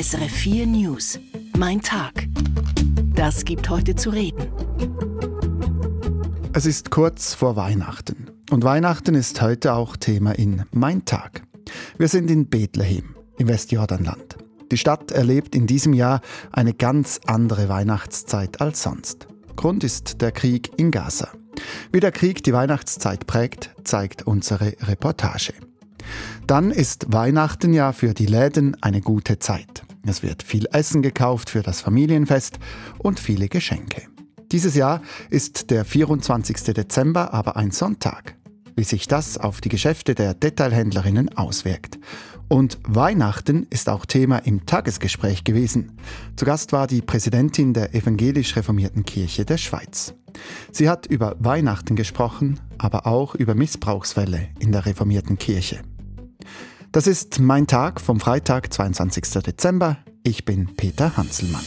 SRF 4 News. Mein Tag. Das gibt heute zu reden. Es ist kurz vor Weihnachten. Und Weihnachten ist heute auch Thema in Mein Tag. Wir sind in Bethlehem, im Westjordanland. Die Stadt erlebt in diesem Jahr eine ganz andere Weihnachtszeit als sonst. Grund ist der Krieg in Gaza. Wie der Krieg die Weihnachtszeit prägt, zeigt unsere Reportage. Dann ist Weihnachten ja für die Läden eine gute Zeit. Es wird viel Essen gekauft für das Familienfest und viele Geschenke. Dieses Jahr ist der 24. Dezember aber ein Sonntag. Wie sich das auf die Geschäfte der Detailhändlerinnen auswirkt. Und Weihnachten ist auch Thema im Tagesgespräch gewesen. Zu Gast war die Präsidentin der evangelisch reformierten Kirche der Schweiz. Sie hat über Weihnachten gesprochen, aber auch über Missbrauchsfälle in der reformierten Kirche. Das ist mein Tag vom Freitag, 22. Dezember. Ich bin Peter Hanselmann.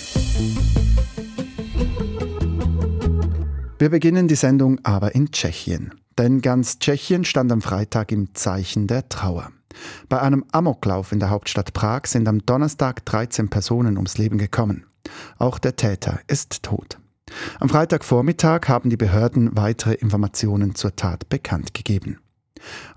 Wir beginnen die Sendung aber in Tschechien. Denn ganz Tschechien stand am Freitag im Zeichen der Trauer. Bei einem Amoklauf in der Hauptstadt Prag sind am Donnerstag 13 Personen ums Leben gekommen. Auch der Täter ist tot. Am Freitagvormittag haben die Behörden weitere Informationen zur Tat bekannt gegeben.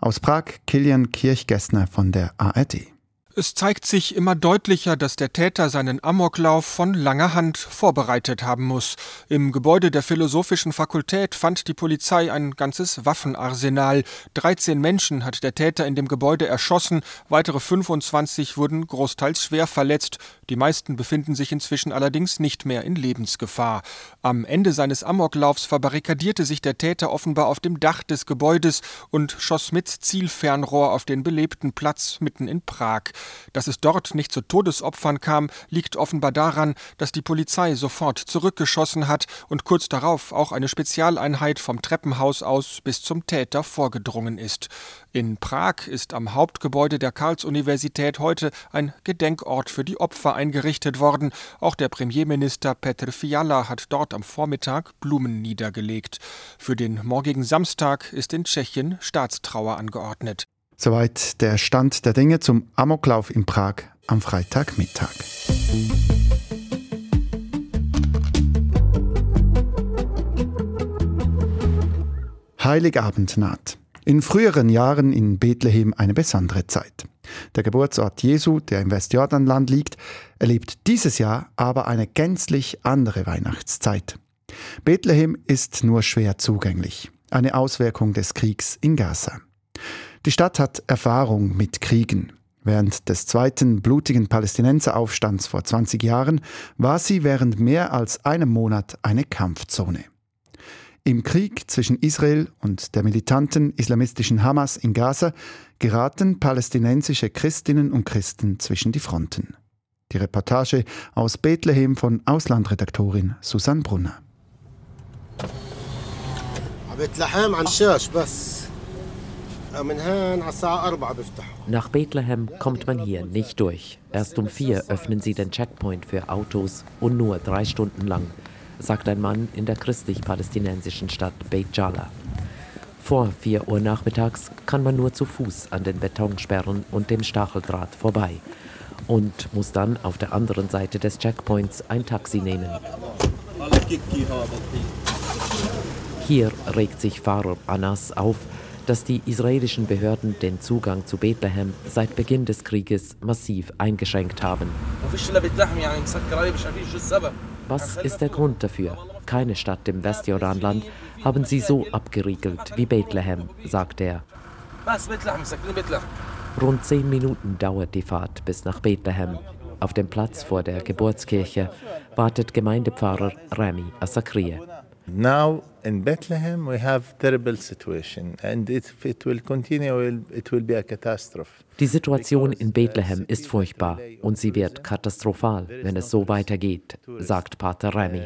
Aus Prag Kilian Kirchgessner von der ARD. Es zeigt sich immer deutlicher, dass der Täter seinen Amoklauf von langer Hand vorbereitet haben muss. Im Gebäude der Philosophischen Fakultät fand die Polizei ein ganzes Waffenarsenal. 13 Menschen hat der Täter in dem Gebäude erschossen, weitere 25 wurden großteils schwer verletzt. Die meisten befinden sich inzwischen allerdings nicht mehr in Lebensgefahr. Am Ende seines Amoklaufs verbarrikadierte sich der Täter offenbar auf dem Dach des Gebäudes und schoss mit Zielfernrohr auf den belebten Platz mitten in Prag. Dass es dort nicht zu Todesopfern kam, liegt offenbar daran, dass die Polizei sofort zurückgeschossen hat und kurz darauf auch eine Spezialeinheit vom Treppenhaus aus bis zum Täter vorgedrungen ist. In Prag ist am Hauptgebäude der Karls-Universität heute ein Gedenkort für die Opfer eingerichtet worden. Auch der Premierminister Petr Fiala hat dort am Vormittag Blumen niedergelegt. Für den morgigen Samstag ist in Tschechien Staatstrauer angeordnet. Soweit der Stand der Dinge zum Amoklauf in Prag am Freitagmittag. Heiligabend naht. In früheren Jahren in Bethlehem eine besondere Zeit. Der Geburtsort Jesu, der im Westjordanland liegt, erlebt dieses Jahr aber eine gänzlich andere Weihnachtszeit. Bethlehem ist nur schwer zugänglich, eine Auswirkung des Kriegs in Gaza. Die Stadt hat Erfahrung mit Kriegen. Während des zweiten blutigen Palästinenseraufstands vor 20 Jahren war sie während mehr als einem Monat eine Kampfzone. Im Krieg zwischen Israel und der militanten islamistischen Hamas in Gaza geraten palästinensische Christinnen und Christen zwischen die Fronten. Die Reportage aus Bethlehem von Auslandredaktorin Susanne Brunner. Nach Bethlehem kommt man hier nicht durch. Erst um vier öffnen sie den Checkpoint für Autos und nur drei Stunden lang, sagt ein Mann in der christlich-palästinensischen Stadt Beit Jala. Vor vier Uhr nachmittags kann man nur zu Fuß an den Betonsperren und dem Stacheldraht vorbei und muss dann auf der anderen Seite des Checkpoints ein Taxi nehmen. Hier regt sich Fahrer Anas auf, dass die israelischen Behörden den Zugang zu Bethlehem seit Beginn des Krieges massiv eingeschränkt haben. Was ist der Grund dafür? Keine Stadt im Westjordanland haben sie so abgeriegelt wie Bethlehem, sagt er. Rund zehn Minuten dauert die Fahrt bis nach Bethlehem. Auf dem Platz vor der Geburtskirche wartet Gemeindepfarrer Rami Asakrie. Now in Bethlehem we have terrible situation and if it will continue it will be a catastrophe. Die Situation in Bethlehem ist furchtbar und sie wird katastrophal, wenn es so weitergeht, sagt Pater Remy.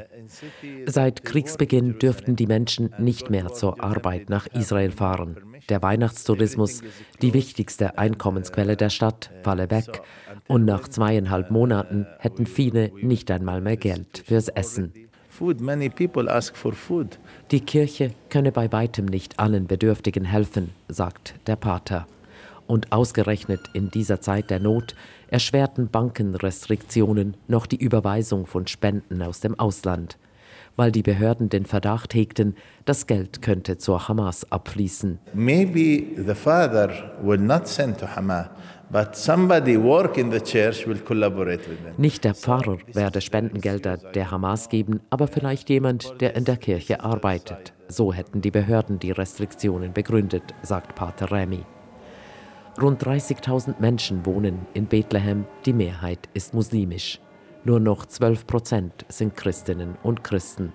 Seit Kriegsbeginn dürften die Menschen nicht mehr zur Arbeit nach Israel fahren. Der Weihnachtstourismus, die wichtigste Einkommensquelle der Stadt, falle weg und nach zweieinhalb Monaten hätten viele nicht einmal mehr Geld fürs Essen. Die Kirche könne bei weitem nicht allen Bedürftigen helfen, sagt der Pater. Und ausgerechnet in dieser Zeit der Not erschwerten Bankenrestriktionen noch die Überweisung von Spenden aus dem Ausland, weil die Behörden den Verdacht hegten, das Geld könnte zur Hamas abfließen. Maybe the father will not send to Hamas. Nicht der Pfarrer werde Spendengelder der Hamas geben, aber vielleicht jemand, der in der Kirche arbeitet. So hätten die Behörden die Restriktionen begründet, sagt Pater Remy. Rund 30.000 Menschen wohnen in Bethlehem, die Mehrheit ist muslimisch. Nur noch 12 Prozent sind Christinnen und Christen.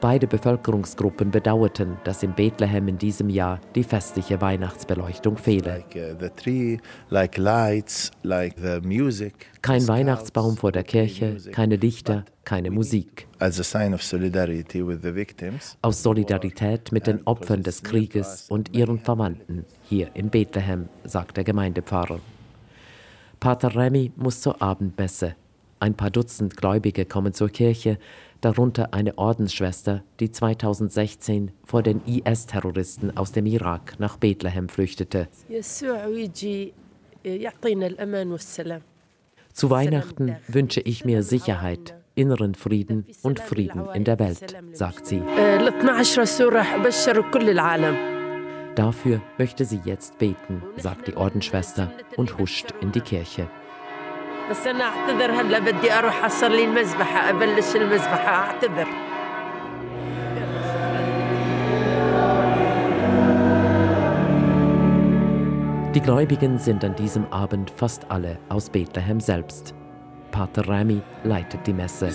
Beide Bevölkerungsgruppen bedauerten, dass in Bethlehem in diesem Jahr die festliche Weihnachtsbeleuchtung fehle. Kein Weihnachtsbaum vor der Kirche, keine Lichter, keine Musik. Aus Solidarität mit den Opfern des Krieges und ihren Verwandten hier in Bethlehem, sagt der Gemeindepfarrer. Pater Remy muss zur Abendmesse. Ein paar Dutzend Gläubige kommen zur Kirche, darunter eine Ordensschwester, die 2016 vor den IS-Terroristen aus dem Irak nach Bethlehem flüchtete. Zu Weihnachten wünsche ich mir Sicherheit, inneren Frieden und Frieden in der Welt, sagt sie. Dafür möchte sie jetzt beten, sagt die Ordensschwester und huscht in die Kirche. بس انا اعتذر هلا بدي اروح احصر لي المذبحه ابلش المذبحه اعتذر Die Gläubigen sind an diesem Abend fast alle aus Bethlehem selbst. Pater Rami leitet die Messe.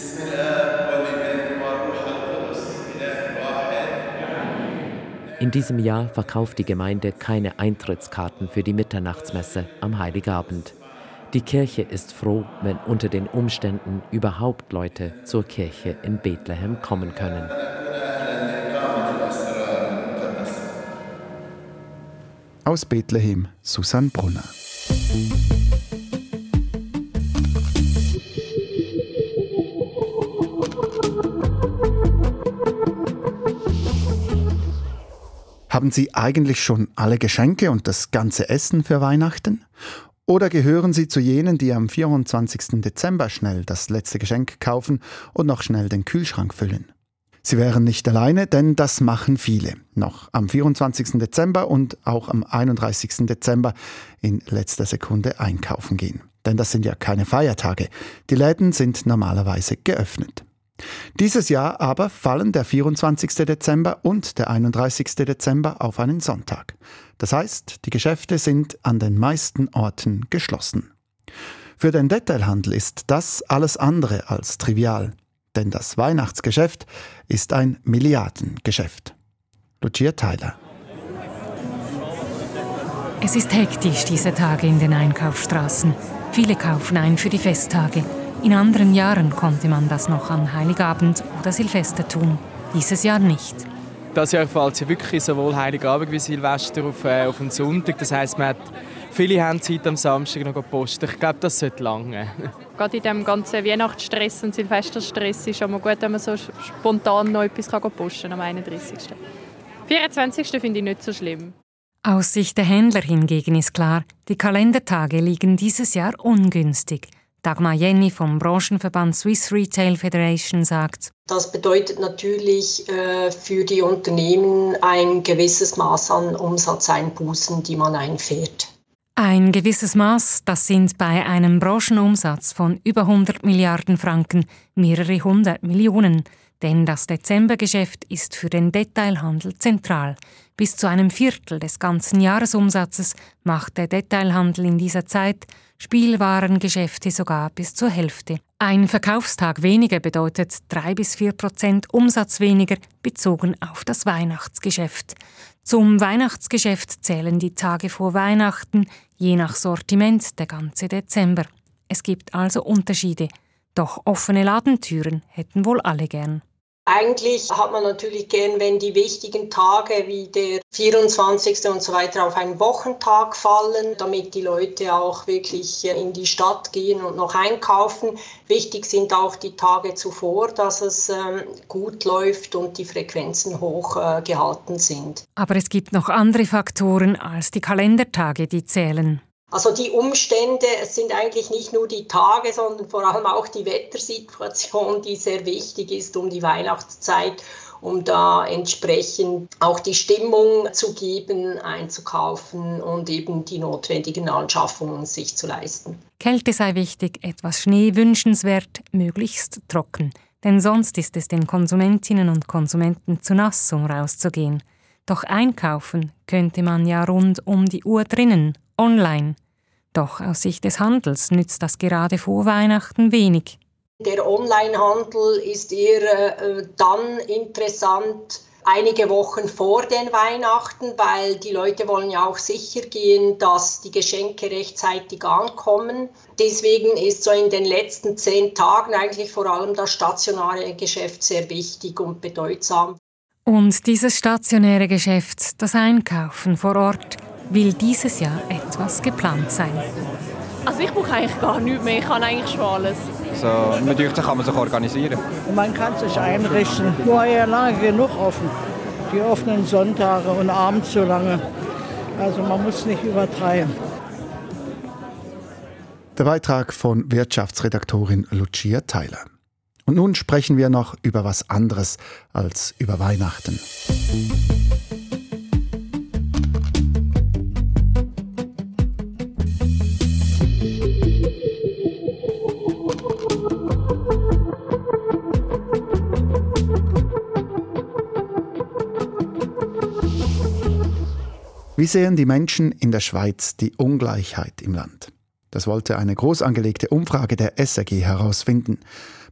In diesem Jahr verkauft die Gemeinde keine Eintrittskarten für die Mitternachtsmesse am Heiligabend. Die Kirche ist froh, wenn unter den Umständen überhaupt Leute zur Kirche in Bethlehem kommen können. Aus Bethlehem Susanne Brunner. Haben Sie eigentlich schon alle Geschenke und das ganze Essen für Weihnachten? Oder gehören Sie zu jenen, die am 24. Dezember schnell das letzte Geschenk kaufen und noch schnell den Kühlschrank füllen? Sie wären nicht alleine, denn das machen viele. Noch am 24. Dezember und auch am 31. Dezember in letzter Sekunde einkaufen gehen. Denn das sind ja keine Feiertage. Die Läden sind normalerweise geöffnet. Dieses Jahr aber fallen der 24. Dezember und der 31. Dezember auf einen Sonntag. Das heißt, die Geschäfte sind an den meisten Orten geschlossen. Für den Detailhandel ist das alles andere als trivial, denn das Weihnachtsgeschäft ist ein Milliardengeschäft. Lucia Tyler. Es ist hektisch diese Tage in den Einkaufsstraßen. Viele kaufen ein für die Festtage. In anderen Jahren konnte man das noch an Heiligabend oder Silvester tun. Dieses Jahr nicht. Das Jahr fällt ja wirklich sowohl Heiligabend wie Silvester auf, äh, auf den Sonntag. Das heisst, man hat viele haben Zeit am Samstag noch posten. Ich glaube, das sollte lange. Gerade in diesem ganzen Weihnachtsstress und Silvesterstress ist es schon mal gut, wenn man so spontan noch etwas posten kann am 31. 24. finde ich nicht so schlimm. Aus Sicht der Händler hingegen ist klar, die Kalendertage liegen dieses Jahr ungünstig. Dagmar Jenny vom Branchenverband Swiss Retail Federation sagt, das bedeutet natürlich äh, für die Unternehmen ein gewisses Maß an Umsatzeinbußen, die man einfährt. Ein gewisses Maß, das sind bei einem Branchenumsatz von über 100 Milliarden Franken mehrere hundert Millionen. Denn das Dezembergeschäft ist für den Detailhandel zentral. Bis zu einem Viertel des ganzen Jahresumsatzes macht der Detailhandel in dieser Zeit, Spielwarengeschäfte sogar bis zur Hälfte. Ein Verkaufstag weniger bedeutet drei bis vier Prozent Umsatz weniger bezogen auf das Weihnachtsgeschäft. Zum Weihnachtsgeschäft zählen die Tage vor Weihnachten, je nach Sortiment der ganze Dezember. Es gibt also Unterschiede. Doch offene Ladentüren hätten wohl alle gern. Eigentlich hat man natürlich gern, wenn die wichtigen Tage wie der 24. und so weiter auf einen Wochentag fallen, damit die Leute auch wirklich in die Stadt gehen und noch einkaufen. Wichtig sind auch die Tage zuvor, dass es ähm, gut läuft und die Frequenzen hoch äh, gehalten sind. Aber es gibt noch andere Faktoren als die Kalendertage, die zählen. Also die Umstände, es sind eigentlich nicht nur die Tage, sondern vor allem auch die Wettersituation, die sehr wichtig ist um die Weihnachtszeit, um da entsprechend auch die Stimmung zu geben, einzukaufen und eben die notwendigen Anschaffungen sich zu leisten. Kälte sei wichtig, etwas Schnee wünschenswert, möglichst trocken. Denn sonst ist es den Konsumentinnen und Konsumenten zu nass, um rauszugehen. Doch einkaufen könnte man ja rund um die Uhr drinnen, online. Doch aus Sicht des Handels nützt das gerade vor Weihnachten wenig. Der Onlinehandel ist eher äh, dann interessant, einige Wochen vor den Weihnachten, weil die Leute wollen ja auch sicher gehen, dass die Geschenke rechtzeitig ankommen. Deswegen ist so in den letzten zehn Tagen eigentlich vor allem das stationäre Geschäft sehr wichtig und bedeutsam. Und dieses stationäre Geschäft, das Einkaufen vor Ort, will dieses Jahr etwas geplant sein. Also ich brauche eigentlich gar nichts mehr, ich kann eigentlich schon alles. Also, natürlich kann man sich organisieren. Man kann sich einrichten. Nur ja lange genug offen. Die offenen Sonntage und abends so lange. Also man muss nicht übertreiben. Der Beitrag von Wirtschaftsredaktorin Lucia Theiler. Und nun sprechen wir noch über was anderes als über Weihnachten. Wie sehen die Menschen in der Schweiz die Ungleichheit im Land? Das wollte eine groß angelegte Umfrage der SRG herausfinden.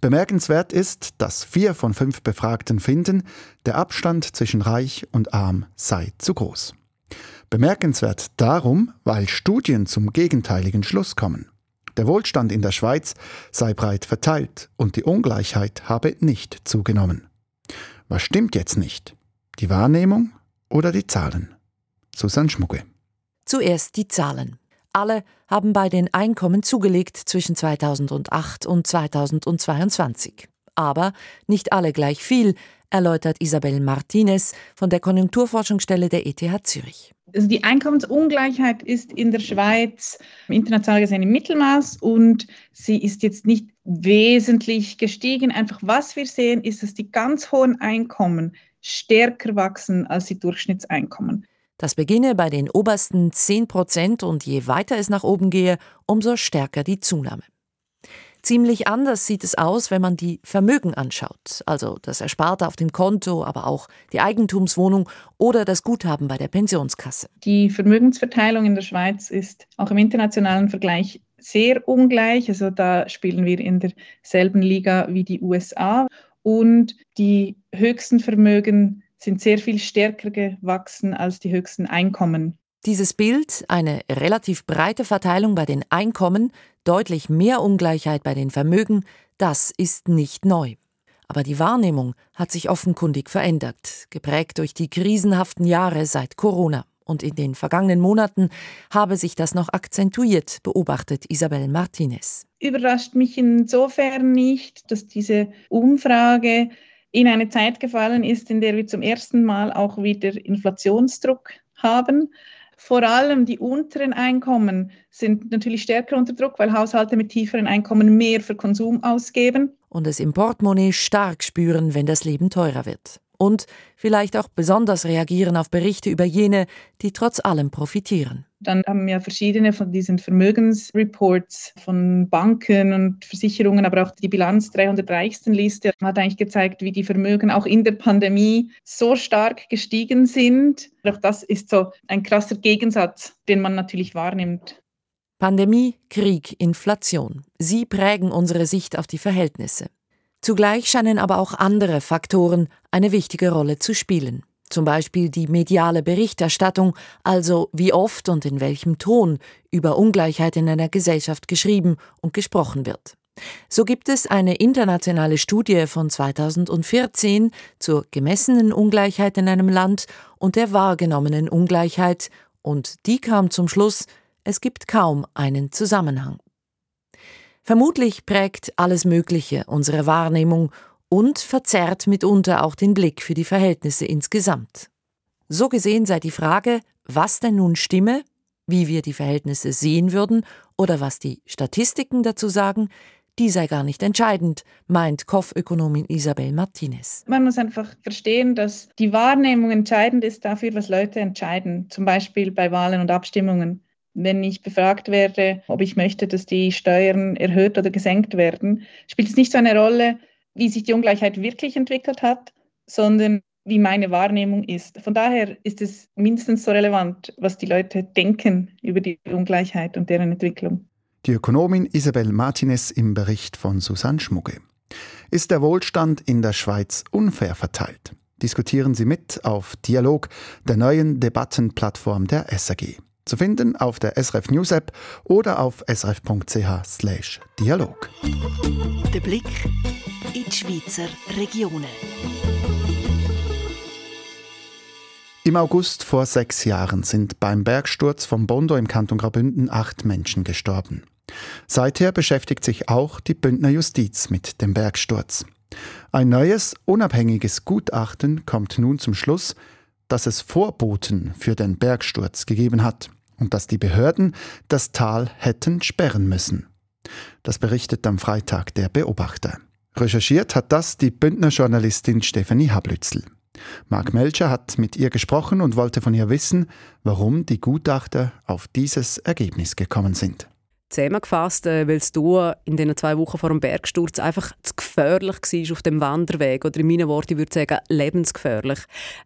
Bemerkenswert ist, dass vier von fünf Befragten finden, der Abstand zwischen reich und arm sei zu groß. Bemerkenswert darum, weil Studien zum gegenteiligen Schluss kommen. Der Wohlstand in der Schweiz sei breit verteilt und die Ungleichheit habe nicht zugenommen. Was stimmt jetzt nicht? Die Wahrnehmung oder die Zahlen? Susanne Schmucke. Zuerst die Zahlen. Alle haben bei den Einkommen zugelegt zwischen 2008 und 2022. Aber nicht alle gleich viel, erläutert Isabel Martinez von der Konjunkturforschungsstelle der ETH Zürich. Also die Einkommensungleichheit ist in der Schweiz international gesehen im Mittelmaß und sie ist jetzt nicht wesentlich gestiegen. Einfach was wir sehen, ist, dass die ganz hohen Einkommen stärker wachsen als die Durchschnittseinkommen. Das beginne bei den obersten 10 Prozent und je weiter es nach oben gehe, umso stärker die Zunahme. Ziemlich anders sieht es aus, wenn man die Vermögen anschaut, also das Ersparte auf dem Konto, aber auch die Eigentumswohnung oder das Guthaben bei der Pensionskasse. Die Vermögensverteilung in der Schweiz ist auch im internationalen Vergleich sehr ungleich. Also da spielen wir in derselben Liga wie die USA. Und die höchsten Vermögen sind sehr viel stärker gewachsen als die höchsten Einkommen. Dieses Bild, eine relativ breite Verteilung bei den Einkommen, deutlich mehr Ungleichheit bei den Vermögen, das ist nicht neu. Aber die Wahrnehmung hat sich offenkundig verändert, geprägt durch die krisenhaften Jahre seit Corona. Und in den vergangenen Monaten habe sich das noch akzentuiert, beobachtet Isabel Martinez. Überrascht mich insofern nicht, dass diese Umfrage in eine Zeit gefallen ist, in der wir zum ersten Mal auch wieder Inflationsdruck haben. Vor allem die unteren Einkommen sind natürlich stärker unter Druck, weil Haushalte mit tieferen Einkommen mehr für Konsum ausgeben. Und es im Portemonnaie stark spüren, wenn das Leben teurer wird und vielleicht auch besonders reagieren auf Berichte über jene, die trotz allem profitieren. Dann haben wir verschiedene von diesen Vermögensreports von Banken und Versicherungen, aber auch die Bilanz 300 reichsten Liste hat eigentlich gezeigt, wie die Vermögen auch in der Pandemie so stark gestiegen sind. Auch das ist so ein krasser Gegensatz, den man natürlich wahrnimmt. Pandemie, Krieg, Inflation. Sie prägen unsere Sicht auf die Verhältnisse. Zugleich scheinen aber auch andere Faktoren eine wichtige Rolle zu spielen. Zum Beispiel die mediale Berichterstattung, also wie oft und in welchem Ton über Ungleichheit in einer Gesellschaft geschrieben und gesprochen wird. So gibt es eine internationale Studie von 2014 zur gemessenen Ungleichheit in einem Land und der wahrgenommenen Ungleichheit, und die kam zum Schluss, es gibt kaum einen Zusammenhang. Vermutlich prägt alles Mögliche unsere Wahrnehmung und verzerrt mitunter auch den Blick für die Verhältnisse insgesamt. So gesehen sei die Frage, was denn nun stimme, Wie wir die Verhältnisse sehen würden oder was die Statistiken dazu sagen, die sei gar nicht entscheidend, meint Kopfökonomin Isabel Martinez. Man muss einfach verstehen, dass die Wahrnehmung entscheidend ist dafür, was Leute entscheiden, zum Beispiel bei Wahlen und Abstimmungen. Wenn ich befragt werde, ob ich möchte, dass die Steuern erhöht oder gesenkt werden, spielt es nicht so eine Rolle, wie sich die Ungleichheit wirklich entwickelt hat, sondern wie meine Wahrnehmung ist. Von daher ist es mindestens so relevant, was die Leute denken über die Ungleichheit und deren Entwicklung. Die Ökonomin Isabel Martinez im Bericht von Susanne Schmugge. Ist der Wohlstand in der Schweiz unfair verteilt? Diskutieren Sie mit auf Dialog, der neuen Debattenplattform der SAG. Zu finden auf der SRF News App oder auf srf.ch Dialog. Der Blick in die Schweizer Regionen. Im August vor sechs Jahren sind beim Bergsturz vom Bondo im Kanton Graubünden acht Menschen gestorben. Seither beschäftigt sich auch die Bündner Justiz mit dem Bergsturz. Ein neues, unabhängiges Gutachten kommt nun zum Schluss, dass es Vorboten für den Bergsturz gegeben hat und dass die Behörden das Tal hätten sperren müssen. Das berichtet am Freitag der Beobachter. Recherchiert hat das die Bündner Journalistin Stefanie Hablützel. Mark Melcher hat mit ihr gesprochen und wollte von ihr wissen, warum die Gutachter auf dieses Ergebnis gekommen sind zusammengefasst, äh, weil es in den zwei Wochen vor dem Bergsturz einfach zu gefährlich war auf dem Wanderweg. Oder in meinen Worten würde ich sagen, lebensgefährlich.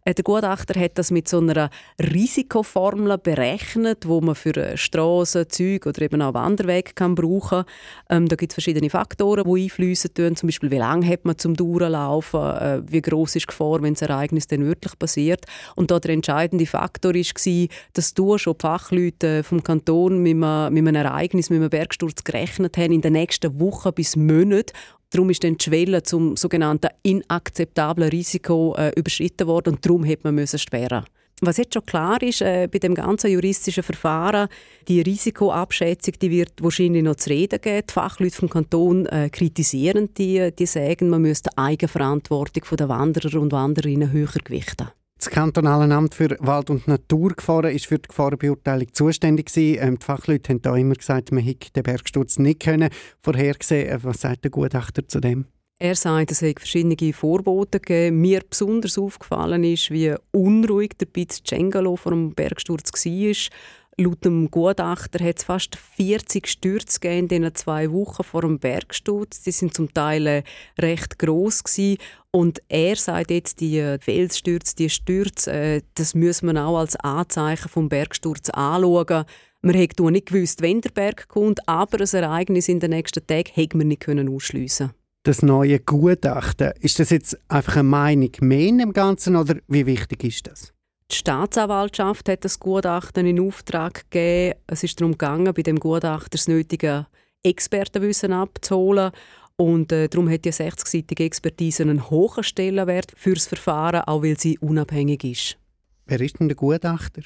Äh, der Gutachter hat das mit so einer Risikoformel berechnet, wo man für äh, Straßen, Züge oder eben auch Wanderwege kann brauchen kann. Ähm, da gibt es verschiedene Faktoren, die einfließen tun. Zum Beispiel, wie lange hat man zum Durchlaufen, äh, wie groß ist die Gefahr, wenn das Ereignis dann wirklich passiert. Und da der entscheidende Faktor war, dass du schon Fachleute vom Kanton mit einem, mit einem Ereignis, einem Bergsturz gerechnet haben in den nächsten Wochen bis Monaten. Darum ist dann die Schwelle zum sogenannten inakzeptablen Risiko äh, überschritten worden und darum hat man müssen sperren. Was jetzt schon klar ist äh, bei dem ganzen juristischen Verfahren, die Risikoabschätzung, die wird wahrscheinlich noch zu reden geben. Die Fachleute vom Kanton äh, kritisieren die, die sagen, man müsste die Eigenverantwortung der Wanderer und Wanderinnen höher gewichten. Das kantonale Amt für Wald- und Naturgefahren ist für die Gefahrenbeurteilung zuständig Ähm, die Fachleute haben da immer gesagt, man hätte den Bergsturz nicht können vorhersehen. Äh, was sagt der Gutachter zu dem? Er sagt, es habe verschiedene Vorboten gegeben. Mir besonders aufgefallen ist, wie unruhig der Piz Cengalo vor dem Bergsturz war. Laut dem Gutachter hat es fast 40 Stürze in diesen zwei Wochen vor dem Bergsturz. Die sind zum Teil äh, recht gewesen. Und er sagt jetzt, die äh, Felsstürze, die Stürze, äh, das muss man auch als Anzeichen vom Bergsturz anschauen. Man hätte nicht gewusst, wenn der Berg kommt, aber ein Ereignis in den nächsten Tagen hätte man nicht ausschliessen das neue Gutachten, ist das jetzt einfach eine Meinung mehr in dem Ganzen oder wie wichtig ist das? Die Staatsanwaltschaft hat das Gutachten in Auftrag gegeben. Es ist darum gegangen, bei dem Gutachter das nötige Expertenwissen abzuholen. Und äh, darum hat die 60-seitige Expertise einen hohen Stellenwert für das Verfahren, auch weil sie unabhängig ist. Wer ist denn der Gutachter?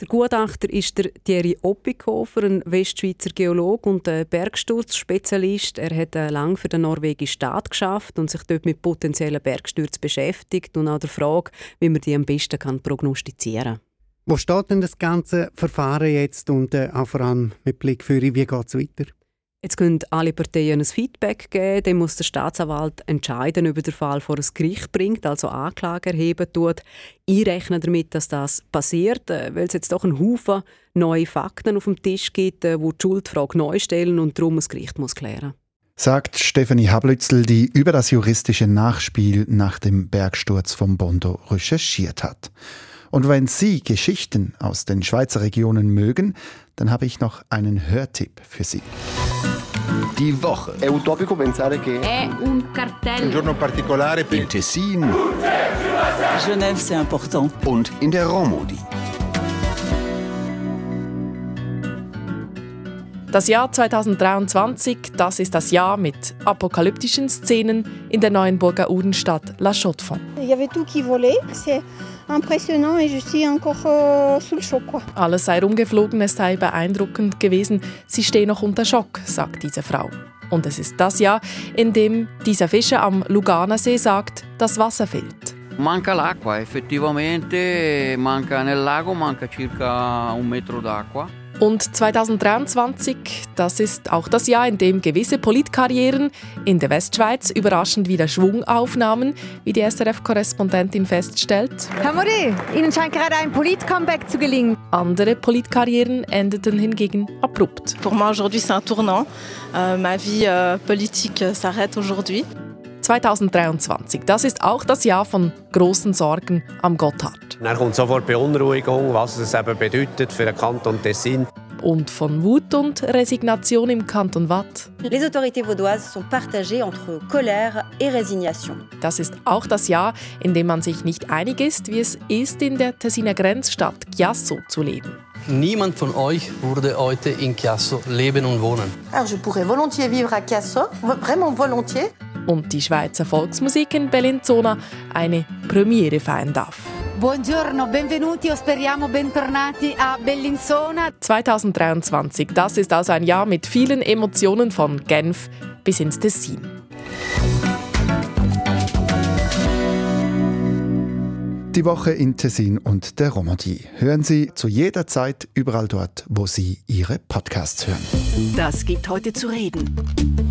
Der Gutachter ist der Thierry Oppikofer, ein Westschweizer Geolog und Bergsturzspezialist. Er hat äh, lange für den norwegischen Staat geschafft und sich dort mit potenziellen Bergstürzen beschäftigt und auch der Frage, wie man die am besten kann prognostizieren kann. Wo steht denn das ganze Verfahren jetzt und äh, auch vor allem mit Blick für wie geht es weiter? Jetzt können alle Parteien ein Feedback geben, dann muss der Staatsanwalt entscheiden, ob er den Fall vor ein Gericht bringt, also Anklage erheben tut. Ich rechne damit, dass das passiert, äh, weil es jetzt doch einen Haufen neue Fakten auf dem Tisch gibt, äh, wo die Schuldfrage neu stellen und darum das Gericht muss klären sagt Stefanie Hablützel, die über das juristische Nachspiel nach dem Bergsturz vom Bondo recherchiert hat. Und wenn Sie Geschichten aus den Schweizer Regionen mögen, dann habe ich noch einen Hörtipp für Sie. Die Woche. È utopico pensare che è un cartello. Un giorno particolare per in Tessin. Genève, c'est important. Und in der Romodi. Das Jahr 2023, das ist das Jahr mit apokalyptischen Szenen in der neuen Burger Udenstadt La Chaux-de-Fonds. Euh. Alles sei rumgeflogen, es sei beeindruckend gewesen. Sie stehe noch unter Schock, sagt diese Frau. Und es ist das Jahr, in dem dieser Fischer am Luganersee sagt, das Wasser fehlt. Manca l'acqua, effettivamente manca nel lago manca circa un metro d'acqua. Und 2023, das ist auch das Jahr, in dem gewisse Politkarrieren in der Westschweiz überraschend wieder Schwung aufnahmen, wie die SRF-Korrespondentin feststellt. Herr Modi, Ihnen scheint gerade ein Polit-Comeback zu gelingen. Andere Politkarrieren endeten hingegen abrupt. Pour moi aujourd'hui c'est un tournant. Euh, ma vie euh, politique s'arrête aujourd'hui. 2023. Das ist auch das Jahr von großen Sorgen am Gotthard. Dann kommt sofort Beunruhigung, was es eben bedeutet für den Kanton Tessin. Und von Wut und Resignation im Kanton Watt. Les autorités vaudoises sont partagées entre colère et résignation. Das ist auch das Jahr, in dem man sich nicht einig ist, wie es ist, in der Tessiner Grenzstadt Chiasso zu leben. Niemand von euch würde heute in Chiasso leben und wohnen. Alors je pourrais volontiers vivre à Chiasso, vraiment volontiers. Und die Schweizer Volksmusik in Bellinzona eine Premiere feiern darf. Buongiorno, benvenuti o speriamo bentornati a Bellinzona. 2023, das ist also ein Jahr mit vielen Emotionen von Genf bis ins Tessin. Die Woche in Tessin und der Romandie. Hören Sie zu jeder Zeit überall dort, wo Sie Ihre Podcasts hören. Das gibt heute zu reden.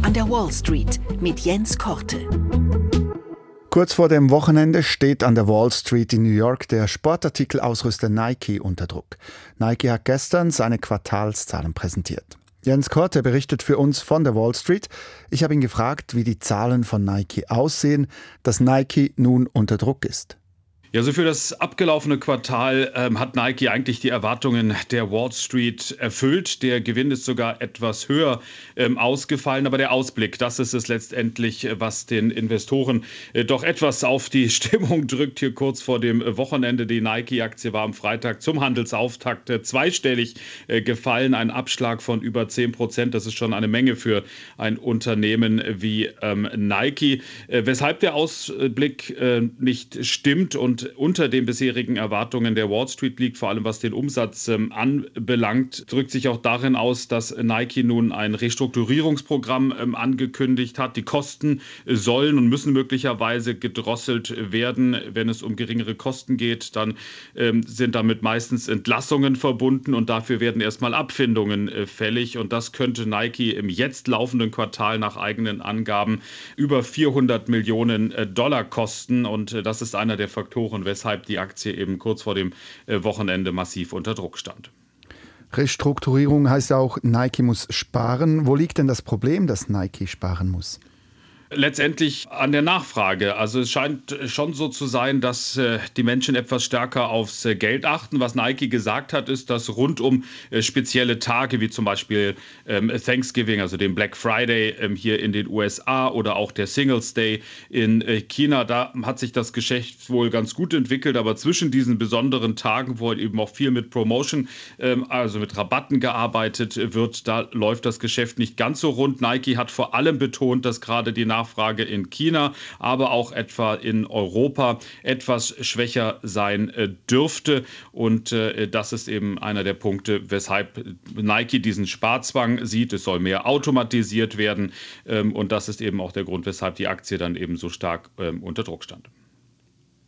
An der Wall Street mit Jens Korte. Kurz vor dem Wochenende steht an der Wall Street in New York der Sportartikelausrüster Nike unter Druck. Nike hat gestern seine Quartalszahlen präsentiert. Jens Korte berichtet für uns von der Wall Street. Ich habe ihn gefragt, wie die Zahlen von Nike aussehen, dass Nike nun unter Druck ist. Ja, so für das abgelaufene Quartal ähm, hat Nike eigentlich die Erwartungen der Wall Street erfüllt. Der Gewinn ist sogar etwas höher ähm, ausgefallen, aber der Ausblick, das ist es letztendlich, was den Investoren äh, doch etwas auf die Stimmung drückt. Hier kurz vor dem Wochenende. Die Nike-Aktie war am Freitag zum Handelsauftakt äh, zweistellig äh, gefallen. Ein Abschlag von über 10 Prozent. Das ist schon eine Menge für ein Unternehmen wie ähm, Nike. Äh, weshalb der Ausblick äh, nicht stimmt und unter den bisherigen Erwartungen der Wall Street liegt, vor allem was den Umsatz ähm, anbelangt, drückt sich auch darin aus, dass Nike nun ein Restrukturierungsprogramm ähm, angekündigt hat. Die Kosten sollen und müssen möglicherweise gedrosselt werden. Wenn es um geringere Kosten geht, dann ähm, sind damit meistens Entlassungen verbunden und dafür werden erstmal Abfindungen äh, fällig. Und das könnte Nike im jetzt laufenden Quartal nach eigenen Angaben über 400 Millionen äh, Dollar kosten. Und äh, das ist einer der Faktoren, weshalb die Aktie eben kurz vor dem Wochenende massiv unter Druck stand. Restrukturierung heißt auch, Nike muss sparen. Wo liegt denn das Problem, dass Nike sparen muss? Letztendlich an der Nachfrage. Also es scheint schon so zu sein, dass äh, die Menschen etwas stärker aufs äh, Geld achten. Was Nike gesagt hat, ist, dass rund um äh, spezielle Tage wie zum Beispiel ähm, Thanksgiving, also den Black Friday ähm, hier in den USA oder auch der Singles Day in China, da hat sich das Geschäft wohl ganz gut entwickelt. Aber zwischen diesen besonderen Tagen, wo eben auch viel mit Promotion, ähm, also mit Rabatten gearbeitet wird, da läuft das Geschäft nicht ganz so rund. Nike hat vor allem betont, dass gerade die Nachfrage Nachfrage in China, aber auch etwa in Europa etwas schwächer sein äh, dürfte. Und äh, das ist eben einer der Punkte, weshalb Nike diesen Sparzwang sieht. Es soll mehr automatisiert werden. Ähm, und das ist eben auch der Grund, weshalb die Aktie dann eben so stark ähm, unter Druck stand.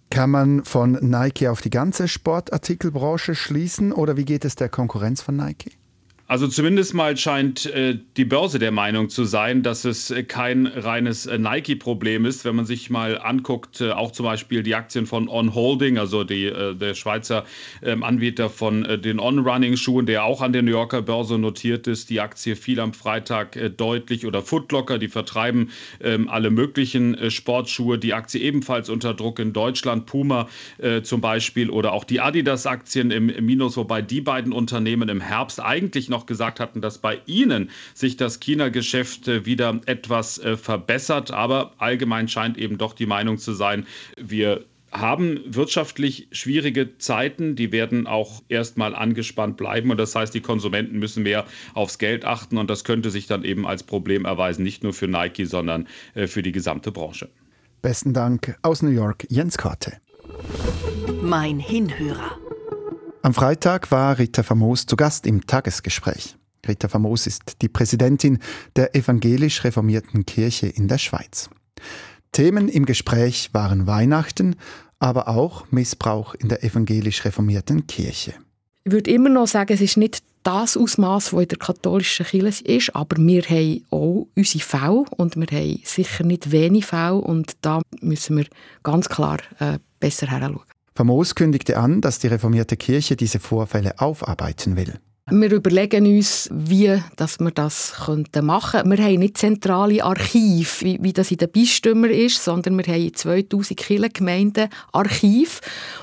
Kann man von Nike auf die ganze Sportartikelbranche schließen oder wie geht es der Konkurrenz von Nike? Also zumindest mal scheint äh, die Börse der Meinung zu sein, dass es äh, kein reines äh, Nike-Problem ist. Wenn man sich mal anguckt, äh, auch zum Beispiel die Aktien von On Holding, also die, äh, der Schweizer ähm, Anbieter von äh, den On-Running-Schuhen, der auch an der New Yorker Börse notiert ist. Die Aktie fiel am Freitag deutlich oder Footlocker, die vertreiben ähm, alle möglichen Sportschuhe. Die Aktie ebenfalls unter Druck in Deutschland, Puma zum Beispiel oder auch die Adidas-Aktien im, im Minus, wobei die beiden Unternehmen im Herbst eigentlich noch noch gesagt hatten, dass bei Ihnen sich das China-Geschäft äh, wieder etwas äh, verbessert. Aber allgemein scheint eben doch die Meinung zu sein, wir haben wirtschaftlich schwierige Zeiten, die werden auch erstmal angespannt bleiben und das heißt, die Konsumenten müssen mehr aufs Geld achten und das könnte sich dann eben als Problem erweisen, nicht nur für Nike, sondern äh, für die gesamte Branche. Besten Dank aus New York, Jens Korte. Mein Hinhörer. Am Freitag war Rita Famos zu Gast im Tagesgespräch. Rita Famos ist die Präsidentin der evangelisch reformierten Kirche in der Schweiz. Themen im Gespräch waren Weihnachten, aber auch Missbrauch in der evangelisch reformierten Kirche. Ich würde immer noch sagen, es ist nicht das Ausmaß, das in der katholischen Kirche ist, aber wir haben auch unsere Fälle und wir haben sicher nicht wenig Fälle und da müssen wir ganz klar äh, besser heranschauen. Famos kündigte an, dass die reformierte Kirche diese Vorfälle aufarbeiten will. Wir überlegen uns, wie dass wir das machen könnten. Wir haben nicht zentrale Archive, wie, wie das in den Bistümern ist, sondern wir haben 2000 Kirchengemeinden Archiv.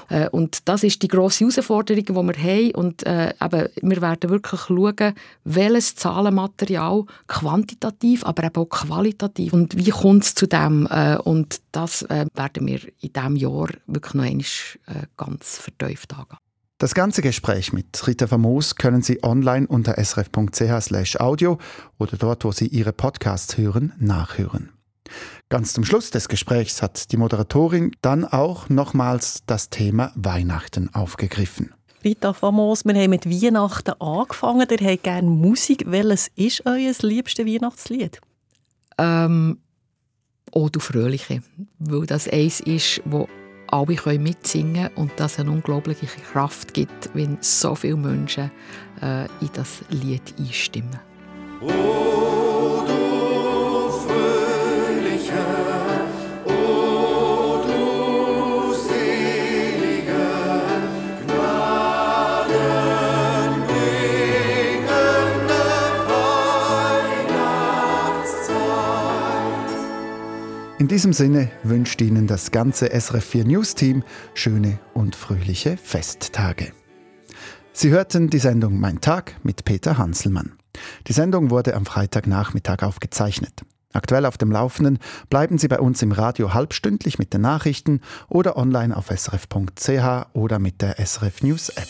Äh, und das ist die grosse Herausforderung, die wir haben. Und äh, eben, wir werden wirklich schauen, welches Zahlenmaterial quantitativ, aber eben auch qualitativ und wie kommt es zu dem. Äh, und das äh, werden wir in diesem Jahr wirklich noch einmal ganz vertieft angehen. Das ganze Gespräch mit Rita Famos können Sie online unter srf.ch/audio oder dort, wo Sie Ihre Podcasts hören, nachhören. Ganz zum Schluss des Gesprächs hat die Moderatorin dann auch nochmals das Thema Weihnachten aufgegriffen. Rita Famos, wir haben mit Weihnachten angefangen. Ihr habt gerne Musik. Welches ist euer liebstes Weihnachtslied? Ähm, «O du Fröhliche», weil das eins ist, wo alle können mitsingen und das eine unglaubliche Kraft gibt, wenn so viele Menschen äh, in das Lied einstimmen. Oh, diesem Sinne wünscht Ihnen das ganze SRF4 News Team schöne und fröhliche Festtage. Sie hörten die Sendung Mein Tag mit Peter Hanselmann. Die Sendung wurde am Freitagnachmittag aufgezeichnet. Aktuell auf dem Laufenden bleiben Sie bei uns im Radio halbstündlich mit den Nachrichten oder online auf srf.ch oder mit der SRF News App.